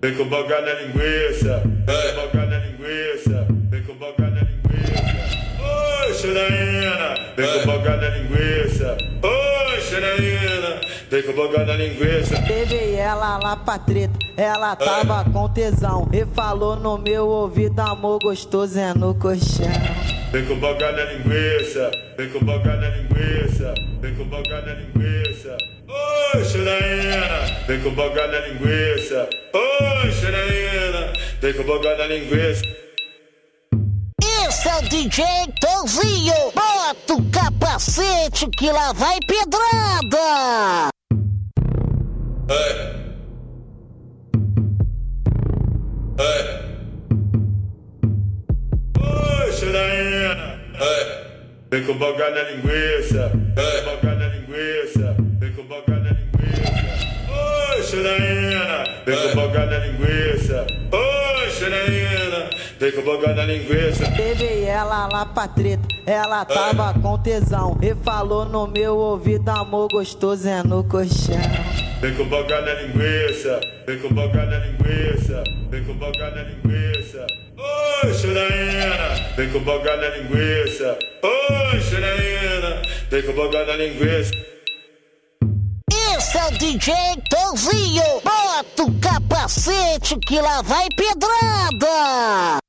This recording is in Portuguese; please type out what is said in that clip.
vem com boga na linguiça, vem com boga na linguiça, vem com boga na linguiça. Oi, Xanaína, vem com boga na linguiça. Oi, Xanaína, vem com boga na linguiça. Levei ela lá pra treta, ela tava com tesão. E falou no meu ouvido, amor gostoso é no colchão. Vem com boga na linguiça, vem com boga na linguiça, vem com boga na linguiça. Oi, Xanaína, vem com boga na linguiça. Oi, Xanaína, vem com boga na linguiça. Esse é o DJ Tonzinho. Bota o capacete que lá vai pedrada. Ei. Ei. Oi, Xanaína. Ei. Vem com boga na linguiça, vem Oi, Xanaína, vem com boga na linguiça. Oi, Xanaína, vem com boga na linguiça. Levei ela lá pra treta, ela tava com tesão. E falou no meu ouvido, amor gostoso é no colchão. Vem com boga na linguiça, vem com boga na linguiça, vem com boga na linguiça. Oi, Xanaína, vem com boga na linguiça. Oi, Xanaína, vem com boga na linguiça. DJ Tonzinho. Bota o capacete que lá vai pedrada.